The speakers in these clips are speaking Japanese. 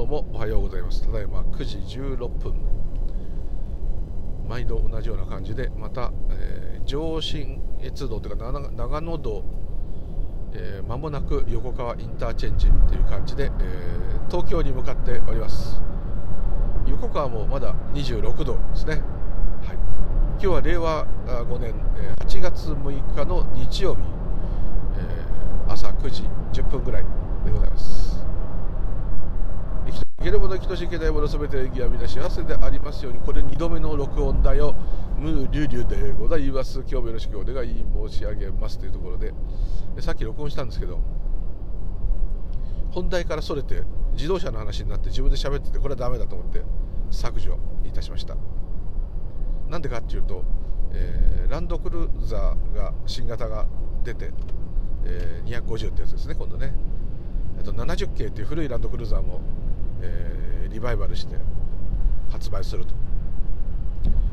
どうもおはようございます。ただいま9時16分毎度同じような感じでまた、えー、上信越道というか長野道えー、もなく横川インターチェンジという感じで、えー、東京に向かっております。横川もまだ26度ですね、はい、今日は令和5年8月6日の日曜日、えー、朝9時10分ぐらいます生けるもの生きとしいけないものすべて演技は皆幸せでありますようにこれ2度目の録音だよムーリュリュでございます。今日もよろしくお願い申し上げますというところでさっき録音したんですけど本題からそれて自動車の話になって自分で喋っててこれはダメだと思って削除いたしました。なんでかっていうと、えー、ランドクルーザーが新型が出て、えー、250ってやつですね今度ね。と70系っていう古いランドクルーザーもえー、リバイバルして発売すると。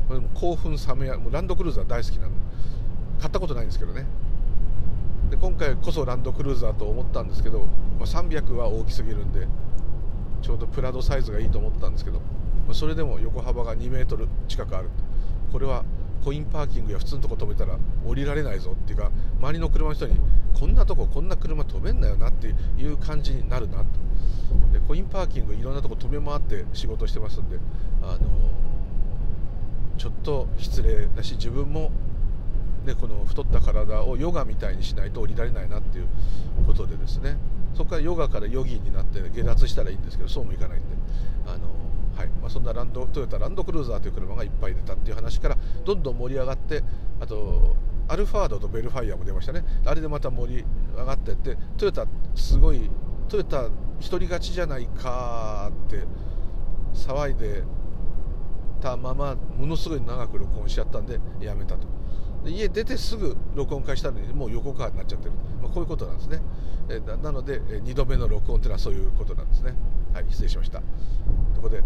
これも興奮冷めやもうランドクルーザー大好きなの買ったことないんですけどね。で今回こそランドクルーザーと思ったんですけど、まあ、300は大きすぎるんでちょうどプラドサイズがいいと思ったんですけど、まあ、それでも横幅が2メートル近くある。これはコインパーキングや普通のとこ止めたら降りられないぞっていうか周りの車の人にこんなとここんな車止めんなよなっていう感じになるなと。でコインパーキングいろんなとこ止め回って仕事してますんであのちょっと失礼だし自分も、ね、この太った体をヨガみたいにしないと降りられないなっていうことでですね。そこからヨガからヨギになって下脱したらいいんですけどそうもいかないんであのはい。まあ、そんなランドトヨタランドクルーザーという車がいっぱい出たっていう話からどんどん盛り上がってあとアルファードとベルファイアも出ましたね。あれでまた盛り上がってってトヨタすごいトヨタ一人勝ちじゃないかって騒いでたままものすごい長く録音しちゃったんでやめたと。で家出てすぐ録音開始したのにもう横川になっちゃってる、まあ、こういうことなんですね。えなので2度目の録音というのはそういうことなんですね。はい失礼しました。そこで、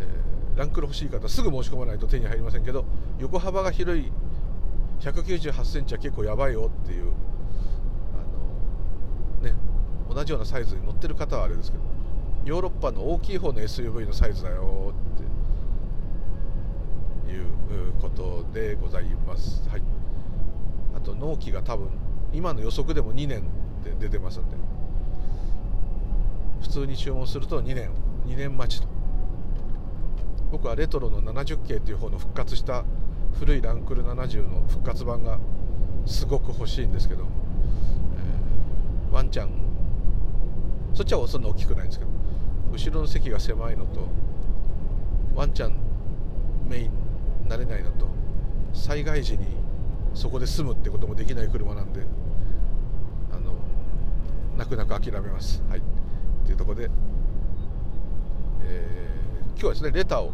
えー、ランクル欲しい方すぐ申し込まないと手に入りませんけど横幅が広い198センチは結構やばいよっていうあのね同じようなサイズに乗ってる方はあれですけどヨーロッパの大きい方の SUV のサイズだよっていうことでございます。はい、あと納期が多分今の予測でも2年で出てますんで普通に注文すると2年2年待ちと僕はレトロの70系っていう方の復活した古いランクル70の復活版がすごく欲しいんですけど、えー、ワンちゃんそっちはそんな大きくないんですけど後ろの席が狭いのとワンちゃんメインになれないのと災害時にそこで住むってこともできない車なんであの泣く泣く諦めます。はい。っていうとこで、えー、今日はですねレターを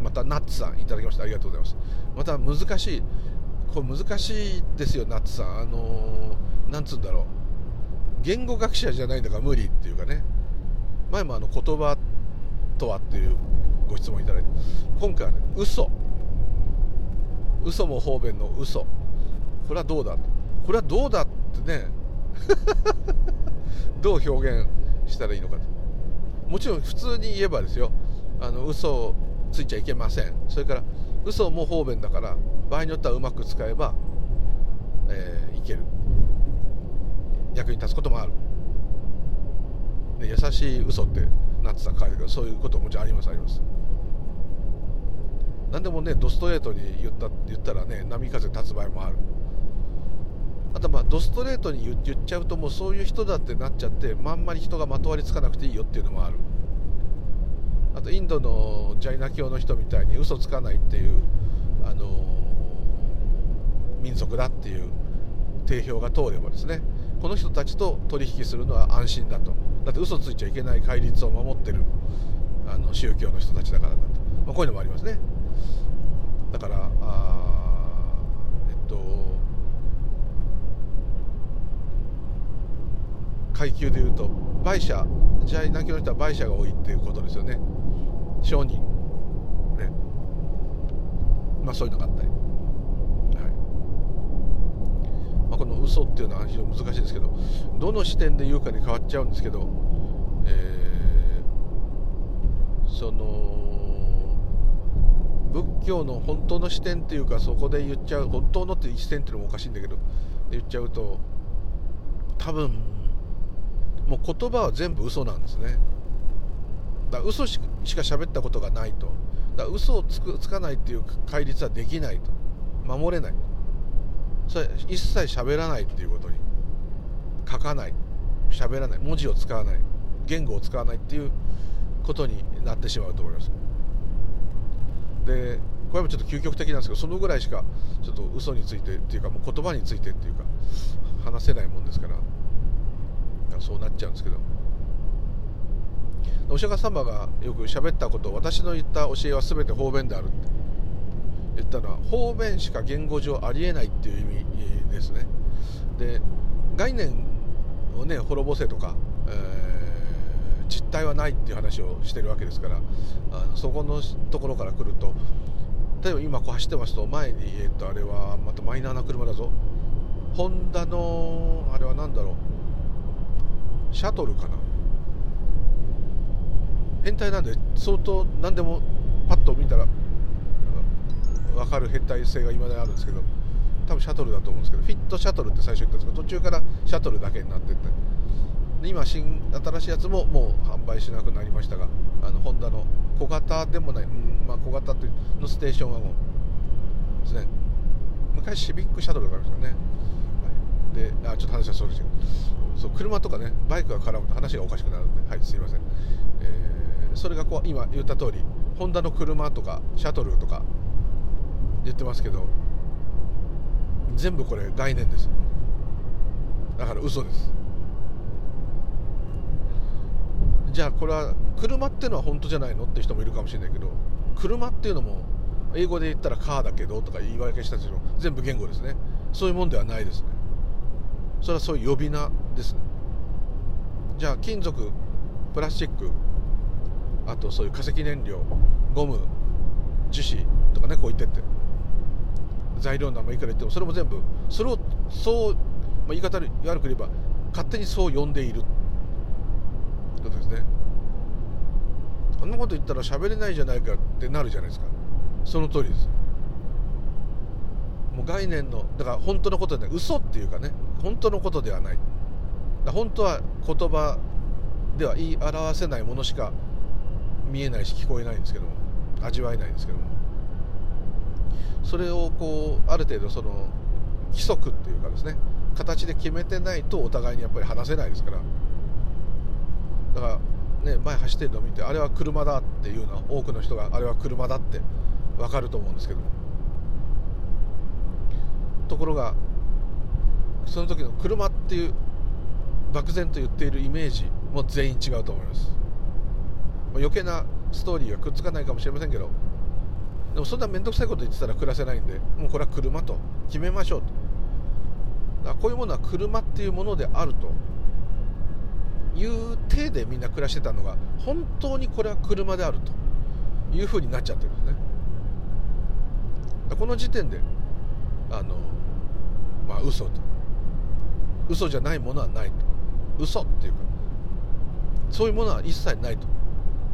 またナッツさんいただきました。ありがとうございます。また難しいこれ難しいですよナッツさん。あのー、なんつうんだろう。言語学者じゃないんだから無理っていうかね。前もあの言葉とはっていうご質問いただいて。今回はね嘘。嘘も方便の嘘。これはどうだこれはどうだってね。どう表現したらいいのかと。もちろん普通に言えばですよ。あの嘘をついちゃいけません。それから嘘も方便だから場合によってはうまく使えば、えー、いける。役に立つこともある。で優しい嘘ってなってた書いてるけどそういうことももちろんありますあります。何でもねドストレートに言った言ったらね波風立つ場合もある。あとまあドストレートに言っちゃうともうそういう人だってなっちゃってまんまり人がまとわりつかなくていいよっていうのもある。あとインドのジャイナ教の人みたいに嘘つかないっていう、あのー、民族だっていう定評が通ればですねこの人たちと取引するのは安心だと。だって嘘ついちゃいけない戒律を守ってるあの宗教の人たちだからだと、まあ、こういうのもありますね。だからあえっと階級でいうと売者じゃあ南京の人は売者が多いっていうことですよね。商人。ね。まあそういうのがあったり。はい。まあこの嘘っていうのは非常に難しいですけどどの視点で言うかに変わっちゃうんですけど、えその仏教の本当の視点っていうかそこで言っちゃう本当のって視点っていうのもおかしいんだけど言っちゃうと多分もう言葉は全部嘘なんですね。だ嘘しか喋ったことがないと。だ嘘をつくつかないっていう戒律はできないと。守れない。それ一切喋らないっていうことに。書かない。喋らない。文字を使わない。言語を使わないっていうことになってしまうと思います。でこれもちょっと究極的なんですけどそのぐらいしかちょっと嘘についてっていうかもう言葉についてっていうか話せないもんですから。そうなっちゃうんですけど。お釈迦様がよく喋ったことを私の言った教えは全て方便であるって。言ったのは方便しか言語上ありえないっていう意味ですね。で概念をね滅ぼせとか、えー、実態はないっていう話をしてるわけですからあのそこのところから来ると例えば今こう走ってますと前に、えー、とあれはまたマイナーな車だぞ。ホンダのあれは何だろう。シャトルかな？変態なんで相当何でもパッと見たら分かる変態性が今まであるんですけど多分シャトルだと思うんですけどフィットシャトルって最初言ったんですけど途中からシャトルだけになってって。で今新新しいやつももう販売しなくなりましたがあのホンダの小型でもない、うんまあ、小型というのステーションワゴンですね。昔シビックシャトルがありましたね、であちょっと話はそうですけどそう車とかねバイクが絡むと話がおかしくなるんではいすいません、えー、それがこう今言った通りホンダの車とかシャトルとか言ってますけど全部これ概念ですだから嘘です。じゃあこれは車っていうのは本当じゃないのって人もいるかもしれないけど車っていうのも英語で言ったらカーだけどとか言い訳したりする全部言語ですね。そういうもんではないですね。それはそういう呼び名です。ねじゃあ金属プラスチックあとそういう化石燃料ゴム樹脂とかねこう言ってって。材料の名前いくら言ってもそれも全部それをそう、まあ、言い方悪く言えば勝手にそう呼んでいる。ことですね。あんなこと言ったら喋れないじゃないかってなるじゃないですか。その通りです。もう概念のだから本当のことで嘘っていうかね本当のことではない。本当は言葉では言い表せないものしか見えないし聞こえないんですけども味わえないんですけども。それをこうある程度その規則っていうかですね形で決めてないとお互いにやっぱり話せないですから。だからね前走ってるのを見てあれは車だっていうのは多くの人があれは車だって分かると思うんですけども。ところがその時の車っていう漠然と言っているイメージも全員違うと思います。余計なストーリーがくっつかないかもしれませんけどでもそんな面倒くさいこと言ってたら暮らせないんでもうこれは車と決めましょうと。だからこういうものは車っていうものであるという体でみんな暮らしてたのが本当にこれは車であるというふうになっちゃってるんですね。この時点であのまあ嘘と。嘘じゃないものはないと。嘘っていうかそういうものは一切ないと。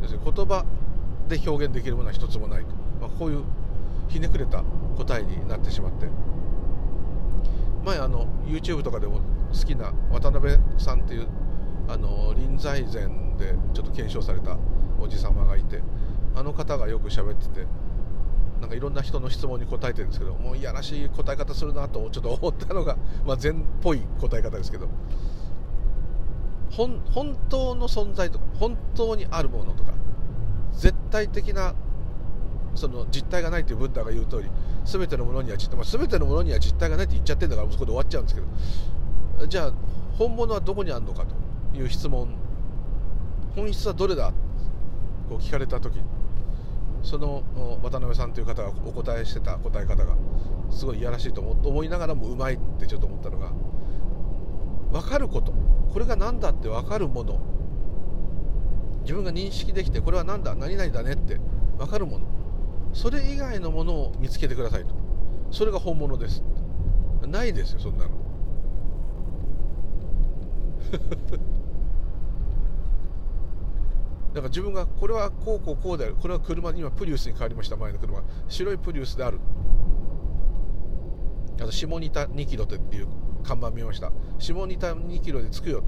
要するに言葉で表現できるものは一つもないと、まあ、こういうひねくれた答えになってしまって。前あの YouTube とかでも好きな渡辺さんっていうあの臨済前でちょっと検証されたおじ様がいてあの方がよく喋っててなんかいろんな人の質問に答えてるんですけどもういやらしい答え方するなとちょっと思ったのが、まあ、禅っぽい答え方ですけど。本当の存在とか本当にあるものとか絶対的なその実体がないというブッダが言う通り全てのものには実体、まあ、全てのものには実体がないって言っちゃってるんだからそこで終わっちゃうんですけど。じゃあ本物はどこにあるのかという質問。本質はどれだ？こう聞かれた時その渡辺さんという方がお答えしてた答え方がすごいいやらしいと思いながらもうまいってちょっと思ったのが分かること。これが何だって分かるもの。自分が認識できてこれは何だ何々だねって分かるもの。それ以外のものを見つけてくださいと。それが本物です。ないですよそんなの。だから自分がこれはこうこうこうである。これは車今プリウスに変わりました。前の車。白いプリウスである。あと下仁田2キロっていう看板見ました。下仁田2キロで着くよ。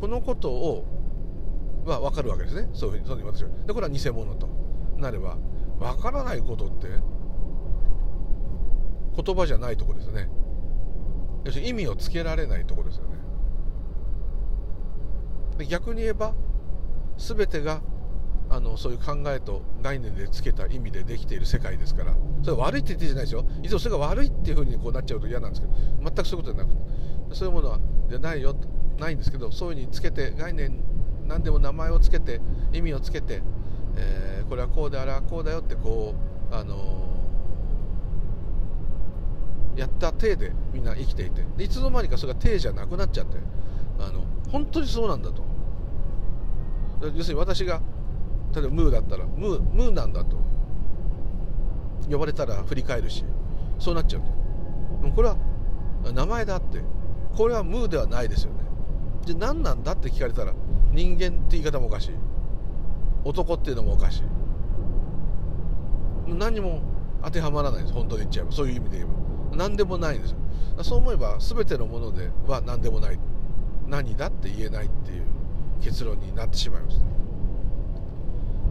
このことをは分かるわけですね。そういうふうにそういうふうに私は。でこれは偽物と。なれば分からないことって言葉じゃないとこですよね。要するに意味をつけられないとこですよね。逆に言えば全てがあのそういう考えと概念でつけた意味でできている世界ですから。それ悪いって言ってじゃないですよ。いつもそれが悪いっていうふうにこうなっちゃうと嫌なんですけど。全くそういうことじゃなくて。そういうものはじゃないよ。ないんですけど。そういうふうにつけて概念何でも名前をつけて意味をつけて、えー、これはこうであれはこうだよってこうあのー、やった体でみんな生きていて。いつの間にかそれが体じゃなくなっちゃって。あの本当にそうなんだと。要するに私が例えばムーだったらムームーなんだと。呼ばれたら振り返るしそうなっちゃうでもこれは名前だって。これはムーではないですよね。で何なんだって聞かれたら人間って言い方もおかしい。男っていうのもおかしい。何も当てはまらないです。本当に言っちゃえば。そういう意味で言えば。何でもないんですよ。そう思えば全てのものでは何でもない。何だって言えないっていう。結論になってしまいます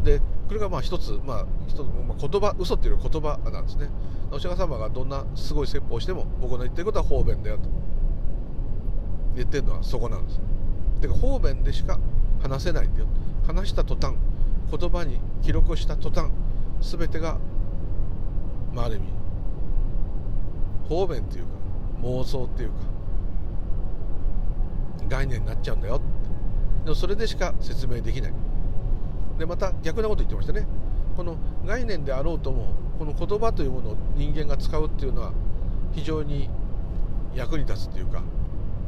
でこれがまあ一つ、まあ、一つまあ、言葉嘘っていう言葉なんですね。お釈迦様がどんなすごい説法をしても僕の言ってることは方便だよと。言ってるのはそこなんです。てか方便でしか話せないんだよ。話した途端言葉に記録した途端全てが、まあ、ある意味方便っていうか妄想っていうか概念になっちゃうんだよ。でもそれでしか説明できない。でまた逆なこと言ってましたね。この概念であろうともこの言葉というものを人間が使うっていうのは非常に役に立つっていうか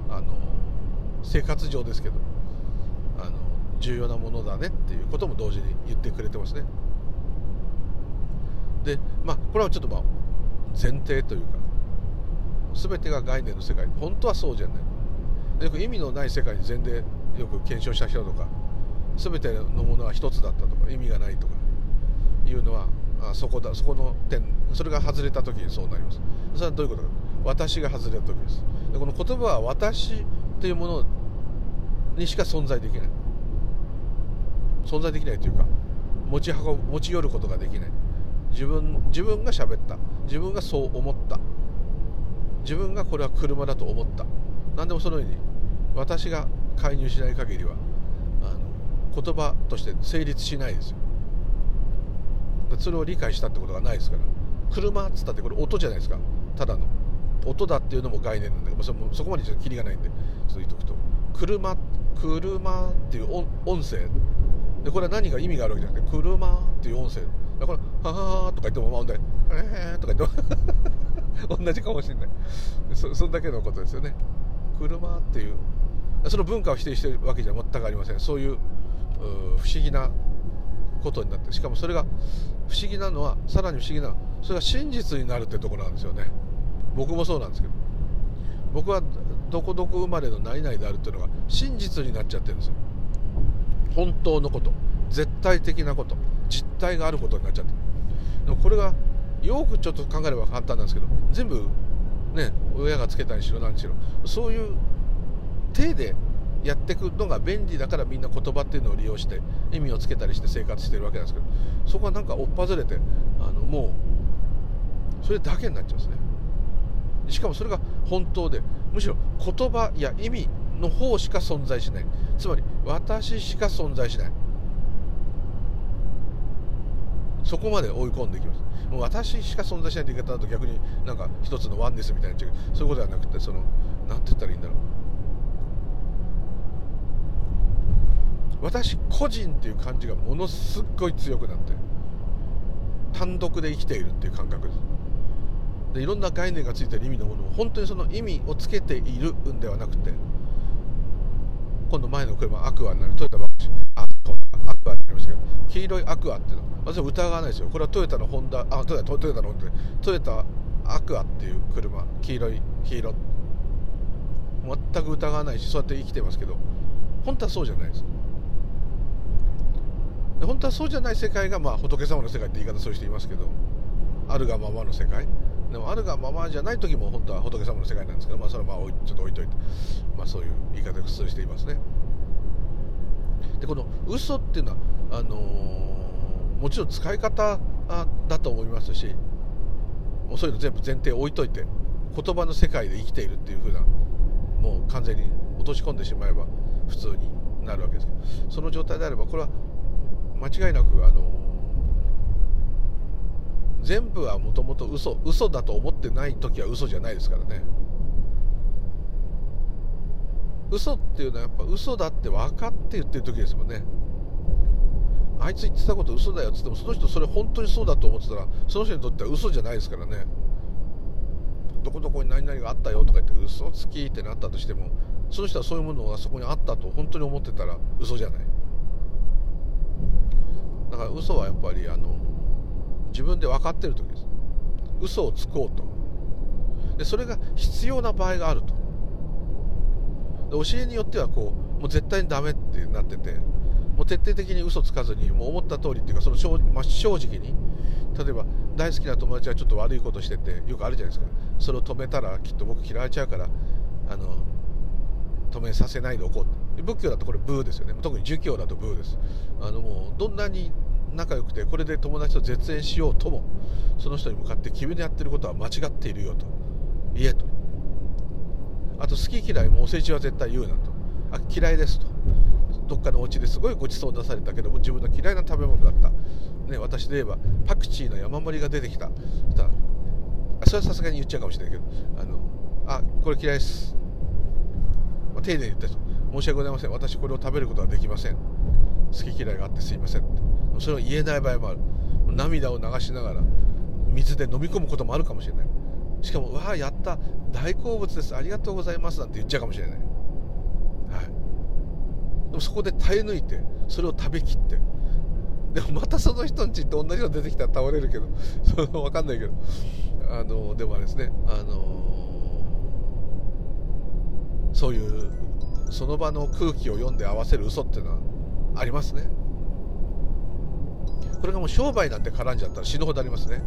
あの生活上ですけどあの重要なものだねっていうことも同時に言ってくれてますね。でまあこれはちょっとまあ前提というか全てが概念の世界。本当はそうじゃない。よく意味のない世界に全然よく検証した人とか全てのものは一つだったとか意味がないとかいうのはあそこだそこの点それが外れた時にそうなります。それはどういうことか。私が外れた時です。でこの言葉は私というものにしか存在できない。存在できないというか持ち運ぶ持ち寄ることができない。自分自分が喋った。自分がそう思った。自分がこれは車だと思った。何でもそのように私が介入しない限りはあの言葉として成立しないですよ。それを理解したってことがないですから。車っつったってこれ音じゃないですか。ただの。音だっていうのも概念なんだけどそそこまでちょっとキリがないんで。ちょっと言っとくと。車車っていう音声。でこれは何が意味があるわけじゃなくて車っていう音声。だから「ははは」とか言ってもまあえー」とか言っても。同じかもしれない。そそんだけのことですよね。車っていうその文化を否定してるわけじゃ全くありません。そういう不思議なことになってしかもそれが不思議なのはさらに不思議なそれが真実になるってところなんですよね。僕もそうなんですけど。僕はどこどこ生まれの何々であるっていうのが真実になっちゃってるんですよ。本当のこと。絶対的なこと。実態があることになっちゃってでもこれがよくちょっと考えれば簡単なんですけど全部ね親がつけたにしろ何にしろそういう手でやっていくのが便利だからみんな言葉っていうのを利用して意味をつけたりして生活してるわけなんですけどそこはなんか追っ外れてあのもうそれだけになっちゃうんですね。しかもそれが本当でむしろ言葉や意味の方しか存在しない。つまり私しか存在しない。そこまで追い込んでいきます。もう私しか存在しないって言い方だと逆になんか一つのワンネスみたいになっちゃう。そういうことではなくてその何て言ったらいいんだろう。私個人っていう感じがものすっごい強くなって単独で生きているっていう感覚です。でいろんな概念がついてる意味のものを本当にその意味をつけているんではなくて今度前の車アクアになるトヨタバックあアクアになりましたけど黄色いアクアっていうの。私は疑わないですよ。これはトヨタのホンダあトヨタトヨタのホンダ。トヨタアクアっていう車。黄色い黄色。全く疑わないしそうやって生きてますけど本当はそうじゃないです。で本当はそうじゃない世界が、まあ、仏様の世界って言い方する人いますけどあるがままの世界。でもあるがままじゃない時も本当は仏様の世界なんですけど、まあ、それはまあちょっと置いといて、まあ、そういう言い方を普通していますね。でこの嘘っていうのはあのー、もちろん使い方だと思いますしもうそういうの全部前提置いといて言葉の世界で生きているっていう風なもう完全に落とし込んでしまえば普通になるわけですけどその状態であればこれは間違いなくあの全部はもともと嘘嘘だと思ってない時は嘘じゃないですからね。嘘っていうのはやっぱ嘘だって分かって言ってる時ですもんね。あいつ言ってたこと嘘だよっつってもその人それ本当にそうだと思ってたらその人にとっては嘘じゃないですからね。どこどこに何々があったよとか言って嘘つきってなったとしてもその人はそういうものがそこにあったと本当に思ってたら嘘じゃない。から嘘はやっぱりあの自分で分かってる時です。嘘をつこうと。でそれが必要な場合があると。で教えによってはこうもう絶対にダメってなっててもう徹底的に嘘つかずにもう思った通りっていうかその正,、まあ、正直に例えば大好きな友達がちょっと悪いことしててよくあるじゃないですか。それを止めたらきっと僕嫌われちゃうからあの止めさせないでおこう仏教だとこれブーですよね。特に儒教だとブーです。あのもうどんなに仲良くてこれで友達と絶縁しようともその人に向かって君のやってることは間違っているよと言えと。あと好き嫌いもお世辞は絶対言うなと。あ嫌いですと。どっかのお家ですごいごちそう出されたけども自分の嫌いな食べ物だった、ね、私で言えばパクチーの山盛りが出てきた。たそれはさすがに言っちゃうかもしれないけどあのあこれ嫌いです、まあ、丁寧に言ったと。申し訳ございません。私これを食べることはできません。好き嫌いがあってすいませんそれを言えない場合もある。涙を流しながら水で飲み込むこともあるかもしれない。しかも「わあやった大好物です。ありがとうございます」なんて言っちゃうかもしれない、はい、でもそこで耐え抜いてそれを食べきって。でもまたその人んちって同じの出てきたら倒れるけどその分かんないけど。あのでもあれですね。あのそういうその場の空気を読んで合わせる嘘っていうのはありますね。これがもう商売なんて絡んじゃったら死ぬほどありますね。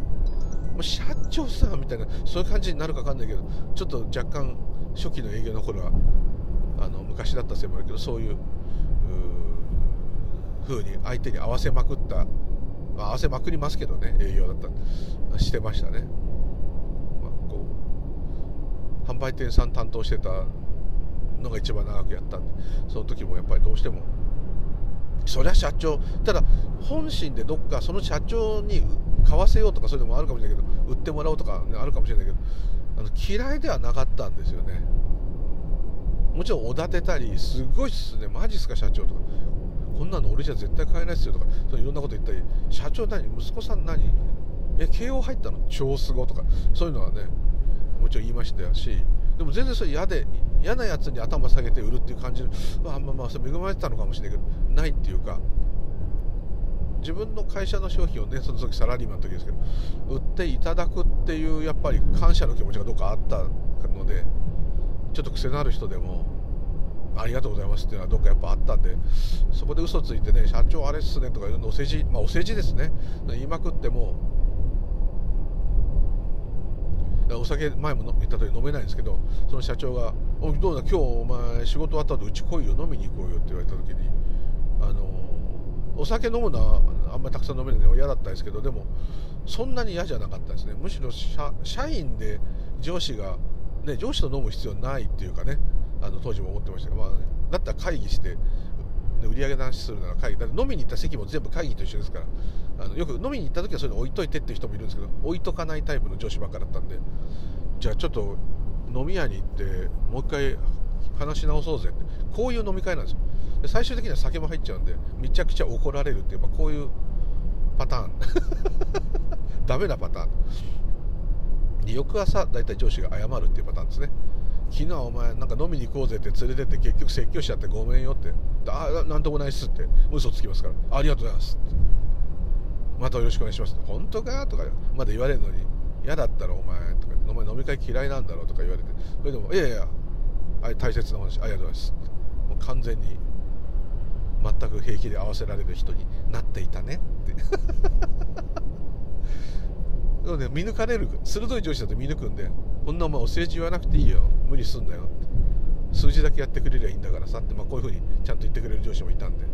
もう社長さんみたいなそういう感じになるか分かんないけどちょっと若干初期の営業の頃はあの昔だったせいもあるけどそういう風に相手に合わせまくった、まあ、合わせまくりますけどね営業だった。してましたね、まあ、こう販売店さん担当してたのが一番長くやったんでその時もやっぱりどうしてもそりゃ社長。ただ本心でどっかその社長に買わせようとかそういうのもあるかもしれないけど売ってもらおうとか、ね、あるかもしれないけどあの嫌いではなかったんですよね。もちろんおだてたりすごいっすね。マジっすか社長と。かこんなの俺じゃ絶対買えないっすよとかそういろんなこと言ったり社長何息子さん何え慶応入ったの？超すごとかそういうのはねもちろん言いましたしでも全然それ嫌で嫌なやつに頭下げて売るっていう感じの、まあ、まあまあそれ恵まれてたのかもしれないけどないっていうか自分の会社の商品をねその時サラリーマンの時ですけど売っていただくっていうやっぱり感謝の気持ちがどっかあったのでちょっと癖のある人でもありがとうございますっていうのはどっかやっぱあったんでそこで嘘ついてね社長あれっすねとかいうのお世辞まあお世辞ですね。言いまくってもお酒前も言った通り飲めないんですけどその社長が「おどうだ？今日お前仕事終わった後うち来いよ。飲みに行こうよ」って言われた時にあのお酒飲むのはあんまりたくさん飲めないので嫌だったんですけどでもそんなに嫌じゃなかったですね。むしろ社員で上司が、ね、上司と飲む必要ないっていうかね。あの当時も思ってましたが、まあ、だったら会議して売り上げの話するなら会議。だって飲みに行った席も全部会議と一緒ですから。あのよく飲みに行った時はそういうの置いといてっていう人もいるんですけど置いとかないタイプの上司ばっかだったんで。じゃあちょっと飲み屋に行ってもう一回話し直そうぜって。こういう飲み会なんですよ。で最終的には酒も入っちゃうんでめちゃくちゃ怒られるっていう、まあ、こういうパターン。ダメなパターン。で翌朝大体上司が謝るっていうパターンですね昨日はお前なんか飲みに行こうぜって連れてって結局説教しちゃってごめんよってああなんともないっすって。嘘つきますからありがとうございますまたよろしくお願いします本当か？とかまだ言われるのに。嫌だったらお前とかお前飲み会嫌いなんだろうとか言われてそれでもいやいやあれ大切な話ありがとうございます。もう完全に全く平気で合わせられる人になっていたねって。ね見抜かれる鋭い上司だと見抜くんでこんなお前お世辞言わなくていいよ。無理すんなよって。数字だけやってくれりゃいいんだからさって、まあ、こういうふうにちゃんと言ってくれる上司もいたんで。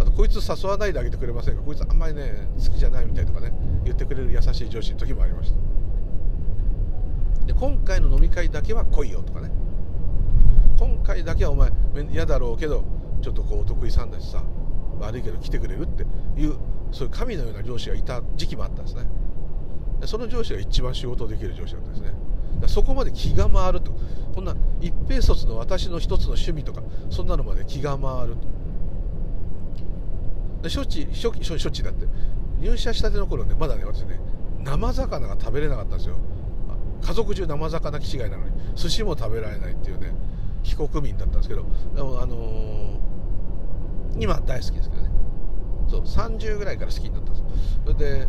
あとこいつ誘わないであげてくれませんか？こいつあんまりね好きじゃないみたいとかね言ってくれる優しい上司の時もありました。で今回の飲み会だけは来いよとかね。今回だけはお前嫌だろうけどちょっとこうお得意さんだしさ悪いけど来てくれるっていうそういう神のような上司がいた時期もあったんですね。その上司が一番仕事できる上司だったんですね。そこまで気が回ると。こんな一平卒の私の一つの趣味とかそんなのまで気が回ると。処置処置処置だって。入社したての頃ねまだね私ね生魚が食べれなかったんですよ。家族中生魚気違いなのに寿司も食べられないっていうね非国民だったんですけどでもあのー、今大好きですけどね。そう30ぐらいから好きになったんです。それで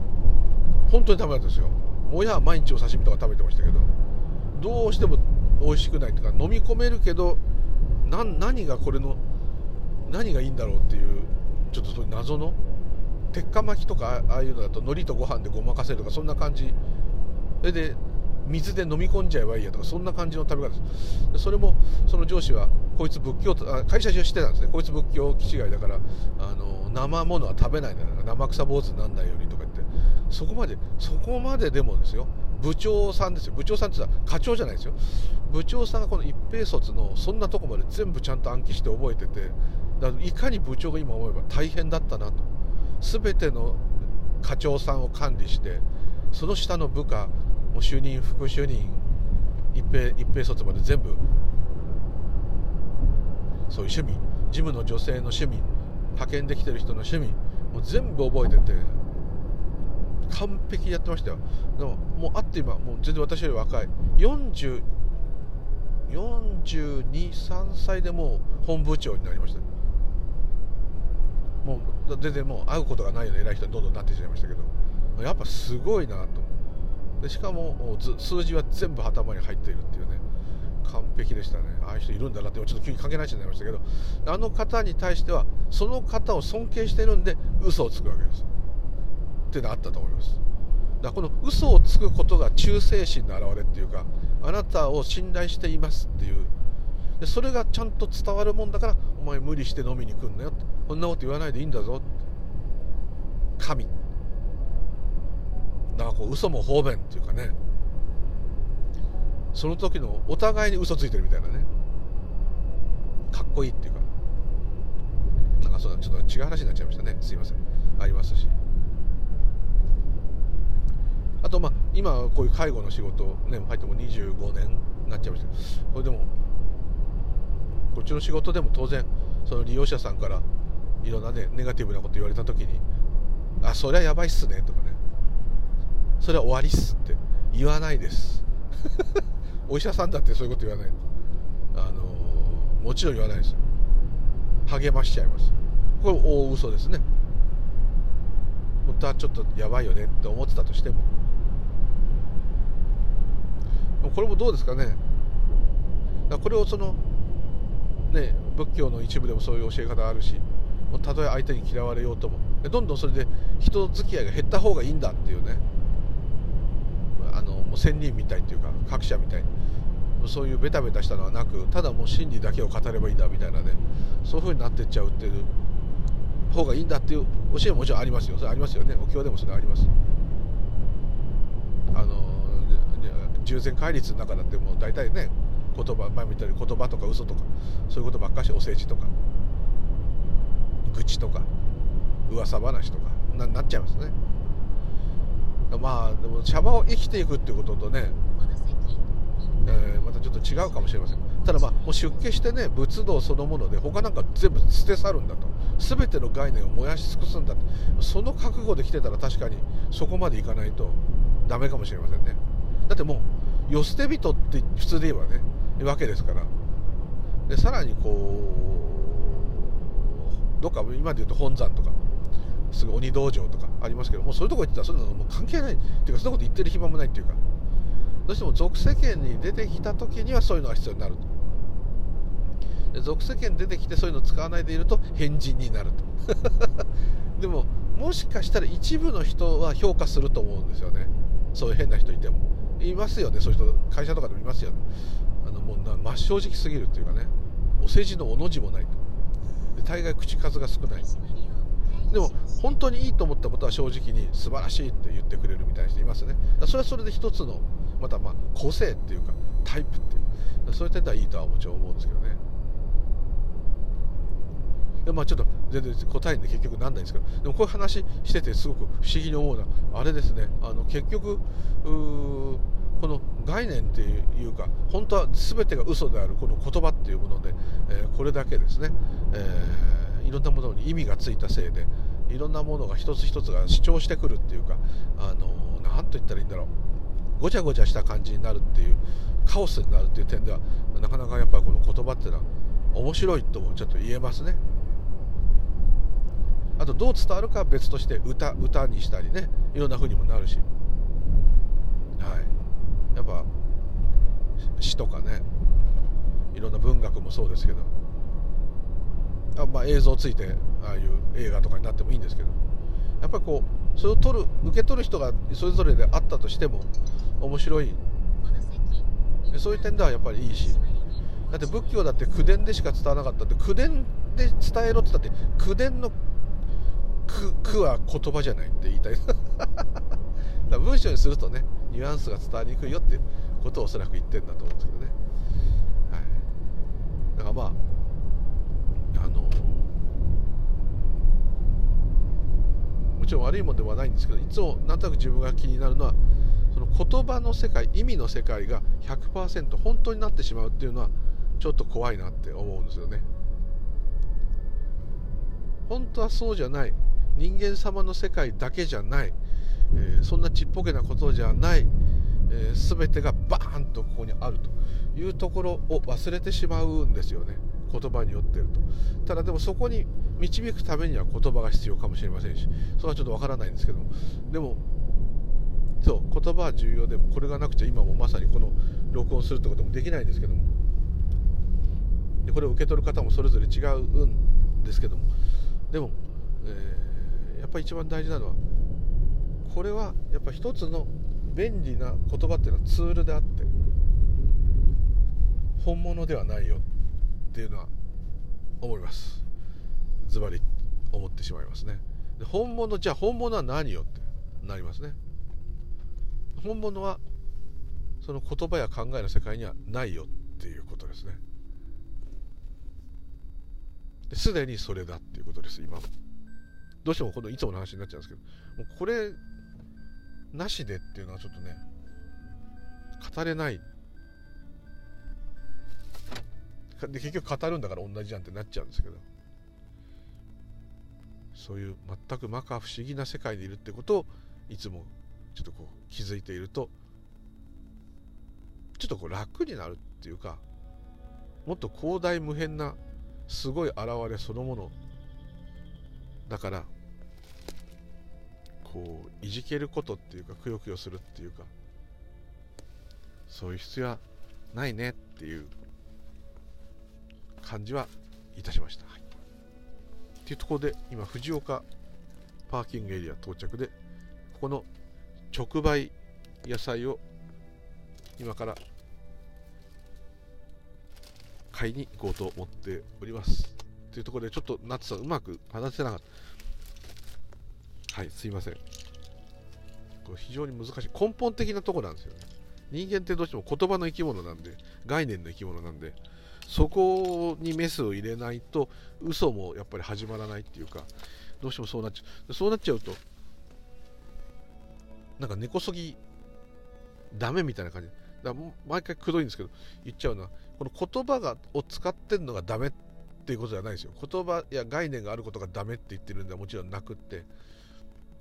本当に食べられたんですよ。親は毎日お刺身とか食べてましたけどどうしても美味しくないというか飲み込めるけど何がこれの何がいいんだろうっていうちょっとそういう謎の鉄火巻きとかああいうのだと海苔とご飯でごまかせるとかそんな感じ。それで水で飲み込んじゃえばいいやとかそんな感じの食べ方です。それもその上司はこいつ仏教あ会社中してたんですね。こいつ仏教気違いだからあの生ものは食べないんだから生臭坊主になんないようにとか言って。そこまでそこまででもですよ。部長さんですよ。部長さんって言ったら課長じゃないですよ。部長さんがこの一平卒のそんなとこまで全部ちゃんと暗記して覚えててだからいかに部長が今思えば大変だったなと。全ての課長さんを管理してその下の部下もう主任副主任一平一平卒まで全部そういう趣味事務の女性の趣味派遣できてる人の趣味もう全部覚えてて完璧やってましたよ。でももうあって今もう全然私より若い。40 42,3歳でもう本部長になりました。もう全然もう会うことがないような偉い人にどんどんなってしまいましたけどやっぱすごいなと。でしかも数字は全部頭に入っているっていうね完璧でしたね。ああいう人いるんだなってちょっと急に関係ない人になりましたけどあの方に対してはその方を尊敬してるんで嘘をつくわけです。っていうのがあったと思います。だからこの嘘をつくことが忠誠心の表れっていうかあなたを信頼していますっていうでそれがちゃんと伝わるもんだからお前無理して飲みに来んなよこんなこと言わないでいいんだぞ神。だからこう嘘も方便っていうかね。その時のお互いに嘘ついてるみたいなね。かっこいいっていうか。なんかそうだちょっと違う話になっちゃいましたね。すいません。ありますし。あとまあ今こういう介護の仕事ね入っても25年になっちゃいましたこれでもこっちの仕事でも当然その利用者さんからいろんなねネガティブなこと言われた時に「あそりゃやばいっすね」とかね「それは終わりっす」って言わないです。お医者さんだってそういうこと言わない。あの、もちろん言わないです。励ましちゃいます。これ大嘘ですね。本当はちょっとやばいよねって思ってたとしても。これもどうですかね。これをそのね仏教の一部でもそういう教え方あるしたとえ相手に嫌われようとも。どんどんそれで人付き合いが減った方がいいんだっていうね。あのもう仙人みたいっていうか各社みたい。にそういうベタベタしたのはなくただもう真理だけを語ればいいんだみたいなね。そういう風になってっちゃうっていう方がいいんだっていう教えももちろんありますよ。それありますよね。お経でもそれあります。あの従前戒律の中だってもう大体ね言葉前みたいに言葉とか嘘とかそういうことばっかしお世辞とか愚痴とか噂話とかななっちゃいますね。まあでも茶葉を生きていくっていうこととね、えー、またちょっと違うかもしれません。ただまあもう出家してね仏道そのもので他なんか全部捨て去るんだと。全ての概念を燃やし尽くすんだと。その覚悟で来てたら確かにそこまでいかないとダメかもしれませんね。だってもう世捨て人って普通で言えばねわけですから。でさらにこうどっか今で言うと本山とかすぐ鬼道場とかありますけどもうそういうとこ行ってたらそういうのもう関係ない。っていうかそんなこと言ってる暇もないっていうか。どうしても俗世間に出てきた時にはそういうのが必要になると。で属世間出てきてそういうの使わないでいると変人になると。でももしかしたら一部の人は評価すると思うんですよね。そういう変な人いても。いますよね。そういう人会社とかでもいますよね。もう真正直すぎるっていうかね。お世辞のおの字もないで大概口数が少ない。でも本当にいいと思ったことは正直に素晴らしいって言ってくれるみたいな人いますね。それはそれで一つのまたまあ個性っていうかタイプっていう。そういう点ではいいとはもちろん思うんですけどね。でまあちょっと全然答えに結局なんないんですけど。でもこういう話しててすごく不思議に思うのはあれですね。あの結局この概念っていうか本当は全てが嘘であるこの言葉っていうもので、えー、これだけですね、えー、いろんなものに意味がついたせいでいろんなものが一つ一つが主張してくるっていうかあの何と言ったらいいんだろう。ごちゃごちゃした感じになるっていうカオスになるっていう点ではなかなかやっぱりこの言葉っていうのは面白いともちょっと言えますね。あとどう伝わるかは別として歌歌にしたりね。いろんな風にもなるし。はい。やっぱ詩とかねいろんな文学もそうですけどあまあ映像ついてああいう映画とかになってもいいんですけどやっぱりこうそれを取る受け取る人がそれぞれであったとしても面白い。そういう点ではやっぱりいいしだって仏教だって口伝でしか伝わらなかったって口伝で伝えろって言ったって口伝の句は言葉じゃないって言いたい。文章にするとねニュアンスが伝わりにくいよっていうことをおそらく言ってるんだと思うんですけどね、はい、だからまああのもちろん悪いもんではないんですけどいつもなんとなく自分が気になるのはその言葉の世界意味の世界が100%本当になってしまうっていうのはちょっと怖いなって思うんですよね。本当はそうじゃない。人間様の世界だけじゃない、えー、そんなちっぽけなことじゃない、えー、全てがバーンとここにあるというところを忘れてしまうんですよね。言葉によってると。ただでもそこに導くためには言葉が必要かもしれませんし。それはちょっとわからないんですけども。でもそう言葉は重要でもこれがなくちゃ今もまさにこの録音するってこともできないんですけども。でこれを受け取る方もそれぞれ違うんですけども。でも、えーやっぱり一番大事なのはこれはやっぱ一つの便利な言葉っていうのはツールであって本物ではないよっていうのは思います。ズバリ思ってしまいますね。で本物じゃあ本物は何よってなりますね。本物はその言葉や考えの世界にはないよっていうことですね。すでにそれだっていうことです今も。どうしてもこのいつもの話になっちゃうんですけど、もうこれなしでっていうのはちょっとね、語れない。で結局語るんだから同じじゃんってなっちゃうんですけど、そういう全く摩訶不思議な世界にいるってことをいつもちょっとこう気づいていると、ちょっとこう楽になるっていうか、もっと広大無辺なすごい現れそのものだからこういじけることっていうかくよくよするっていうかそういう必要はないねっていう感じはいたしました。はい、っていうところで今藤岡パーキングエリア到着でここの直売野菜を今から買いに行こうと思っております。というところでちょっと夏さんうまく話せなかった。はい、すいません。これ非常に難しい。根本的なとこなんですよね。人間ってどうしても言葉の生き物なんで、概念の生き物なんで、そこにメスを入れないと、嘘もやっぱり始まらないっていうか、どうしてもそうなっちゃう。そうなっちゃうと、なんか根こそぎ、ダメみたいな感じ。だ毎回くどいんですけど、言っちゃうのは、この言葉がを使ってるのがダメっていうことじゃないですよ言葉や概念があることがダメって言ってるんではもちろんなくって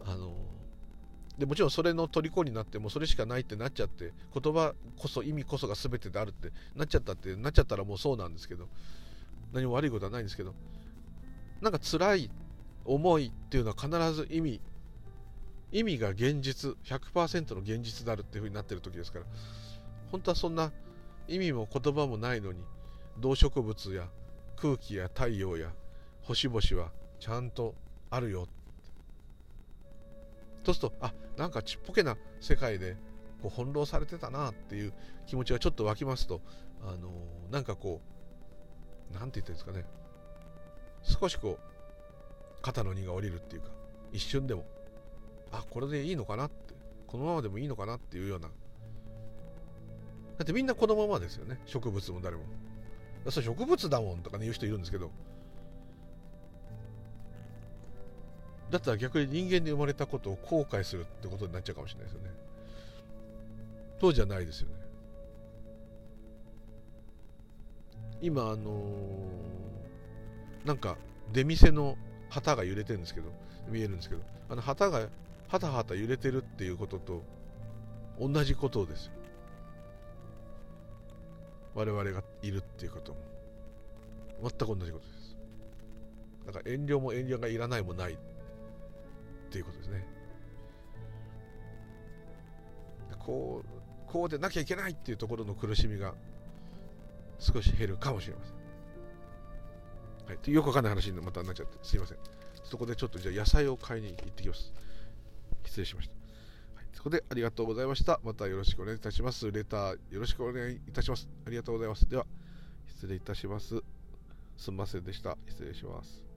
あのでもちろんそれの虜になってもそれしかないってなっちゃって言葉こそ意味こそが全てであるってなっちゃったってなっちゃったらもうそうなんですけど何も悪いことはないんですけどなんか辛い思いっていうのは必ず意味意味が現実100%の現実であるっていう風になってる時ですから本当はそんな意味も言葉もないのに動植物や空気や太陽や星々はちゃんとあるよそうするとあなんかちっぽけな世界でこう翻弄されてたなっていう気持ちがちょっと湧きますとあのー、なんかこう何て言ってるんですかね。少しこう肩の荷が下りるっていうか一瞬でも。あこれでいいのかなってこのままでもいいのかなっていうような。だってみんなこのままですよね植物も誰も。それ植物だもんとかね言う人いるんですけどだったら逆に人間に生まれたことを後悔するってことになっちゃうかもしれないですよね。当時はないですよね。今あのー、なんか出店の旗が揺れてるんですけど見えるんですけどあの旗がはたはた揺れてるっていうことと同じことですよ。我々がいるっていうことも。全く同じことです。だから遠慮も遠慮がいらないもない。っていうことですねこうこうでなきゃいけないっていうところの苦しみが少し減るかもしれません。はい、よくわかんない話にまたなっちゃってすいません。そこでちょっとじゃあ野菜を買いに行ってきます。失礼しました。はい、そこでありがとうございました。またよろしくお願いいたします。レターよろしくお願いいたします。ありがとうございます。では、失礼いたします。すんませんでした。失礼します。